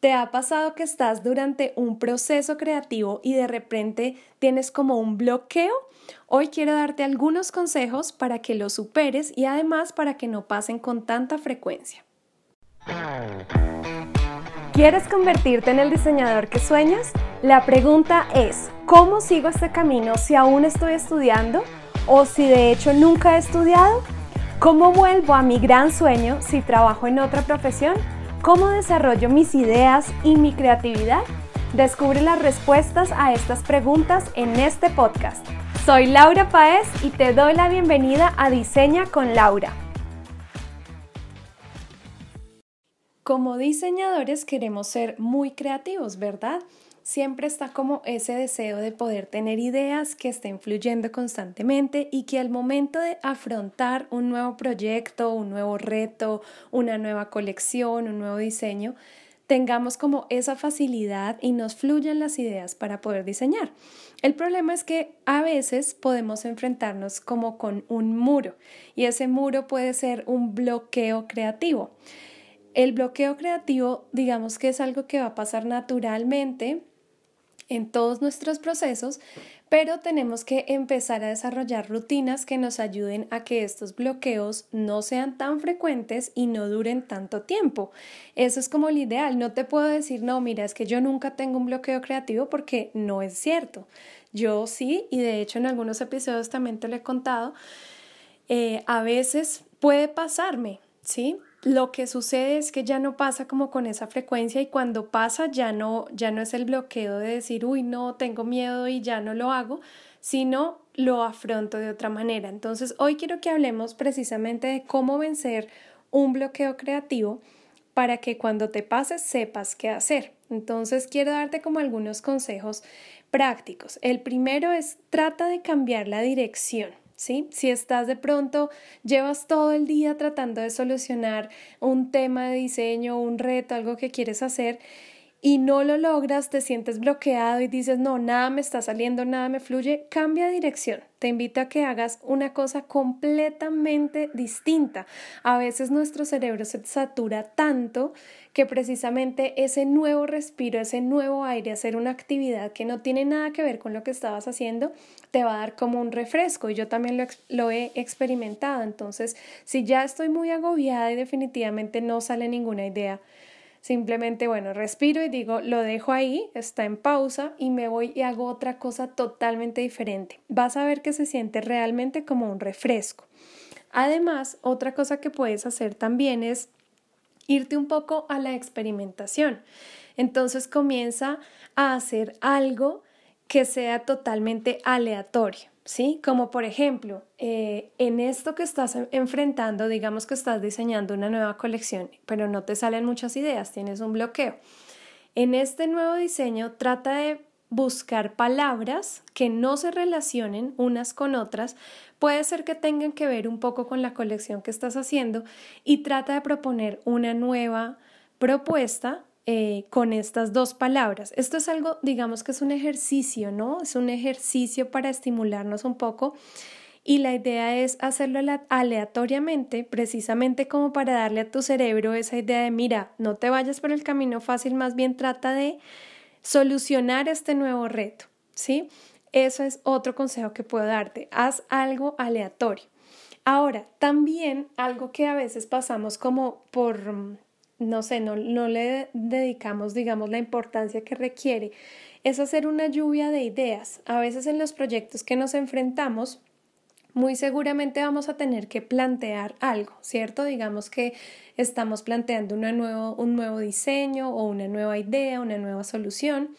¿Te ha pasado que estás durante un proceso creativo y de repente tienes como un bloqueo? Hoy quiero darte algunos consejos para que lo superes y además para que no pasen con tanta frecuencia. ¿Quieres convertirte en el diseñador que sueñas? La pregunta es, ¿cómo sigo este camino si aún estoy estudiando o si de hecho nunca he estudiado? ¿Cómo vuelvo a mi gran sueño si trabajo en otra profesión? ¿Cómo desarrollo mis ideas y mi creatividad? Descubre las respuestas a estas preguntas en este podcast. Soy Laura Paez y te doy la bienvenida a Diseña con Laura. Como diseñadores queremos ser muy creativos, ¿verdad? Siempre está como ese deseo de poder tener ideas que estén fluyendo constantemente y que al momento de afrontar un nuevo proyecto, un nuevo reto, una nueva colección, un nuevo diseño, tengamos como esa facilidad y nos fluyan las ideas para poder diseñar. El problema es que a veces podemos enfrentarnos como con un muro y ese muro puede ser un bloqueo creativo. El bloqueo creativo, digamos que es algo que va a pasar naturalmente en todos nuestros procesos, pero tenemos que empezar a desarrollar rutinas que nos ayuden a que estos bloqueos no sean tan frecuentes y no duren tanto tiempo. Eso es como el ideal. No te puedo decir, no, mira, es que yo nunca tengo un bloqueo creativo porque no es cierto. Yo sí, y de hecho en algunos episodios también te lo he contado, eh, a veces puede pasarme, ¿sí? Lo que sucede es que ya no pasa como con esa frecuencia y cuando pasa ya no, ya no es el bloqueo de decir, uy, no, tengo miedo y ya no lo hago, sino lo afronto de otra manera. Entonces, hoy quiero que hablemos precisamente de cómo vencer un bloqueo creativo para que cuando te pases sepas qué hacer. Entonces, quiero darte como algunos consejos prácticos. El primero es trata de cambiar la dirección. ¿Sí? Si estás de pronto, llevas todo el día tratando de solucionar un tema de diseño, un reto, algo que quieres hacer y no lo logras, te sientes bloqueado y dices, no, nada me está saliendo, nada me fluye, cambia dirección. Te invito a que hagas una cosa completamente distinta. A veces nuestro cerebro se satura tanto que precisamente ese nuevo respiro, ese nuevo aire, hacer una actividad que no tiene nada que ver con lo que estabas haciendo, te va a dar como un refresco. Y yo también lo, lo he experimentado. Entonces, si ya estoy muy agobiada y definitivamente no sale ninguna idea, Simplemente, bueno, respiro y digo, lo dejo ahí, está en pausa y me voy y hago otra cosa totalmente diferente. Vas a ver que se siente realmente como un refresco. Además, otra cosa que puedes hacer también es irte un poco a la experimentación. Entonces comienza a hacer algo que sea totalmente aleatorio. ¿Sí? Como por ejemplo, eh, en esto que estás enfrentando, digamos que estás diseñando una nueva colección, pero no te salen muchas ideas, tienes un bloqueo. En este nuevo diseño trata de buscar palabras que no se relacionen unas con otras, puede ser que tengan que ver un poco con la colección que estás haciendo y trata de proponer una nueva propuesta eh, con estas dos palabras. Esto es algo, digamos que es un ejercicio, ¿no? Es un ejercicio para estimularnos un poco y la idea es hacerlo aleatoriamente, precisamente como para darle a tu cerebro esa idea de, mira, no te vayas por el camino fácil, más bien trata de solucionar este nuevo reto, ¿sí? Eso es otro consejo que puedo darte, haz algo aleatorio. Ahora, también algo que a veces pasamos como por no sé, no, no le dedicamos, digamos, la importancia que requiere, es hacer una lluvia de ideas. A veces en los proyectos que nos enfrentamos, muy seguramente vamos a tener que plantear algo, ¿cierto? Digamos que estamos planteando una nuevo, un nuevo diseño o una nueva idea, una nueva solución.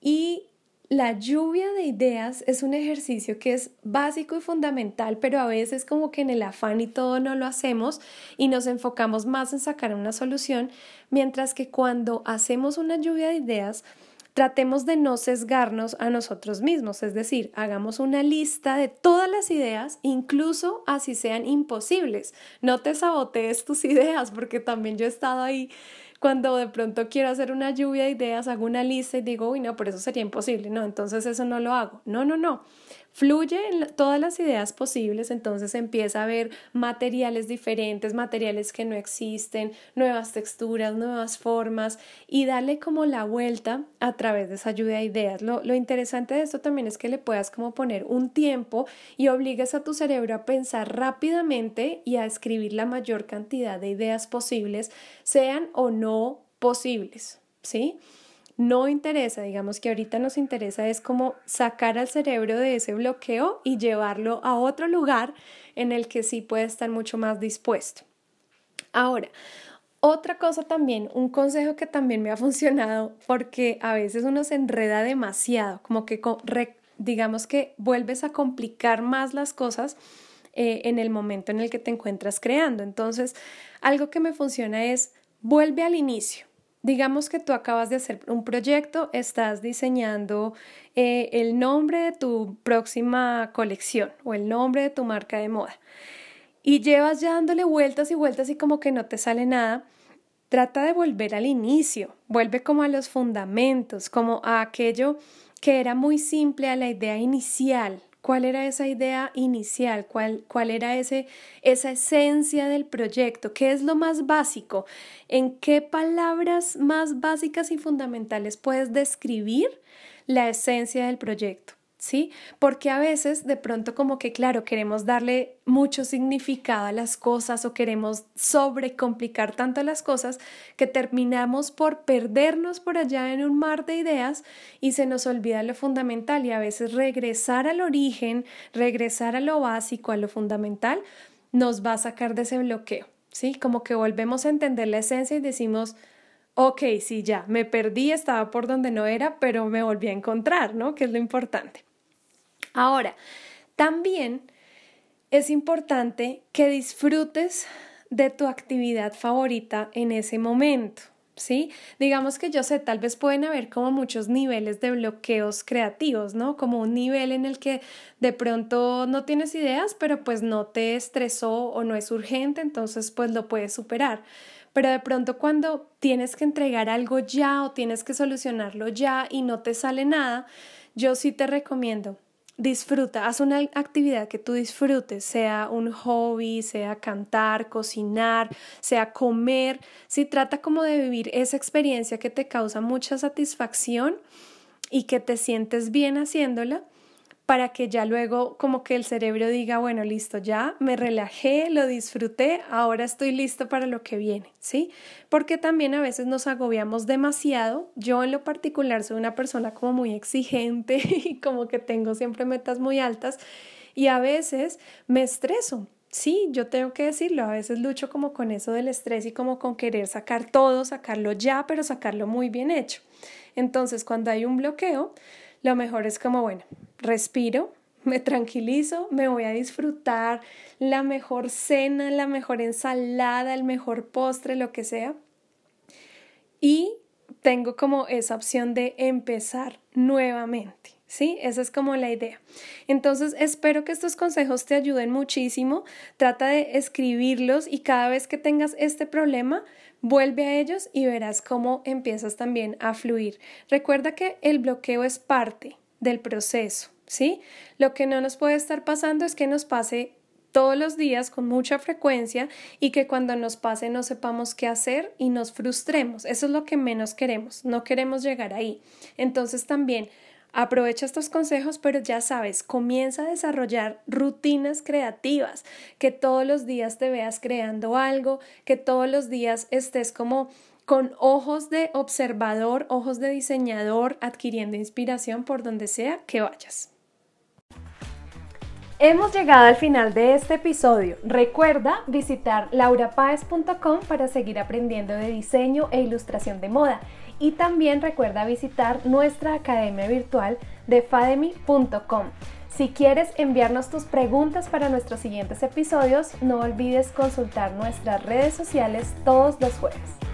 Y la lluvia de ideas es un ejercicio que es básico y fundamental, pero a veces como que en el afán y todo no lo hacemos y nos enfocamos más en sacar una solución, mientras que cuando hacemos una lluvia de ideas, tratemos de no sesgarnos a nosotros mismos, es decir, hagamos una lista de todas las ideas, incluso así sean imposibles. No te sabotees tus ideas, porque también yo he estado ahí cuando de pronto quiero hacer una lluvia de ideas, hago una lista y digo, uy, no, por eso sería imposible, no, entonces eso no lo hago. No, no, no. Fluye en todas las ideas posibles, entonces empieza a ver materiales diferentes, materiales que no existen, nuevas texturas, nuevas formas y darle como la vuelta a través de esa lluvia de ideas. Lo, lo interesante de esto también es que le puedas como poner un tiempo y obligues a tu cerebro a pensar rápidamente y a escribir la mayor cantidad de ideas posibles, sean o no posibles, ¿sí? No interesa, digamos que ahorita nos interesa es como sacar al cerebro de ese bloqueo y llevarlo a otro lugar en el que sí puede estar mucho más dispuesto. Ahora, otra cosa también, un consejo que también me ha funcionado porque a veces uno se enreda demasiado, como que digamos que vuelves a complicar más las cosas eh, en el momento en el que te encuentras creando. Entonces, algo que me funciona es vuelve al inicio. Digamos que tú acabas de hacer un proyecto, estás diseñando eh, el nombre de tu próxima colección o el nombre de tu marca de moda. Y llevas ya dándole vueltas y vueltas y como que no te sale nada. Trata de volver al inicio, vuelve como a los fundamentos, como a aquello que era muy simple, a la idea inicial, ¿Cuál era esa idea inicial? ¿Cuál, cuál era ese, esa esencia del proyecto? ¿Qué es lo más básico? ¿En qué palabras más básicas y fundamentales puedes describir la esencia del proyecto? ¿Sí? Porque a veces de pronto como que, claro, queremos darle mucho significado a las cosas o queremos sobrecomplicar tanto las cosas que terminamos por perdernos por allá en un mar de ideas y se nos olvida lo fundamental y a veces regresar al origen, regresar a lo básico, a lo fundamental, nos va a sacar de ese bloqueo, ¿sí? Como que volvemos a entender la esencia y decimos, ok, sí, ya, me perdí, estaba por donde no era, pero me volví a encontrar, ¿no? Que es lo importante. Ahora, también es importante que disfrutes de tu actividad favorita en ese momento. ¿Sí? Digamos que yo sé, tal vez pueden haber como muchos niveles de bloqueos creativos, ¿no? Como un nivel en el que de pronto no tienes ideas, pero pues no te estresó o no es urgente, entonces pues lo puedes superar. Pero de pronto cuando tienes que entregar algo ya o tienes que solucionarlo ya y no te sale nada, yo sí te recomiendo disfruta, haz una actividad que tú disfrutes, sea un hobby, sea cantar, cocinar, sea comer, si trata como de vivir esa experiencia que te causa mucha satisfacción y que te sientes bien haciéndola para que ya luego como que el cerebro diga, bueno, listo, ya me relajé, lo disfruté, ahora estoy listo para lo que viene, ¿sí? Porque también a veces nos agobiamos demasiado. Yo en lo particular soy una persona como muy exigente y como que tengo siempre metas muy altas y a veces me estreso. Sí, yo tengo que decirlo, a veces lucho como con eso del estrés y como con querer sacar todo, sacarlo ya, pero sacarlo muy bien hecho. Entonces, cuando hay un bloqueo, lo mejor es como, bueno, respiro, me tranquilizo, me voy a disfrutar la mejor cena, la mejor ensalada, el mejor postre, lo que sea. Y tengo como esa opción de empezar nuevamente. ¿Sí? Esa es como la idea. Entonces, espero que estos consejos te ayuden muchísimo. Trata de escribirlos y cada vez que tengas este problema, vuelve a ellos y verás cómo empiezas también a fluir. Recuerda que el bloqueo es parte del proceso, ¿sí? Lo que no nos puede estar pasando es que nos pase todos los días con mucha frecuencia y que cuando nos pase no sepamos qué hacer y nos frustremos. Eso es lo que menos queremos, no queremos llegar ahí. Entonces también Aprovecha estos consejos, pero ya sabes, comienza a desarrollar rutinas creativas, que todos los días te veas creando algo, que todos los días estés como con ojos de observador, ojos de diseñador, adquiriendo inspiración por donde sea que vayas. Hemos llegado al final de este episodio. Recuerda visitar laurapaez.com para seguir aprendiendo de diseño e ilustración de moda y también recuerda visitar nuestra academia virtual de fademi.com. Si quieres enviarnos tus preguntas para nuestros siguientes episodios, no olvides consultar nuestras redes sociales todos los jueves.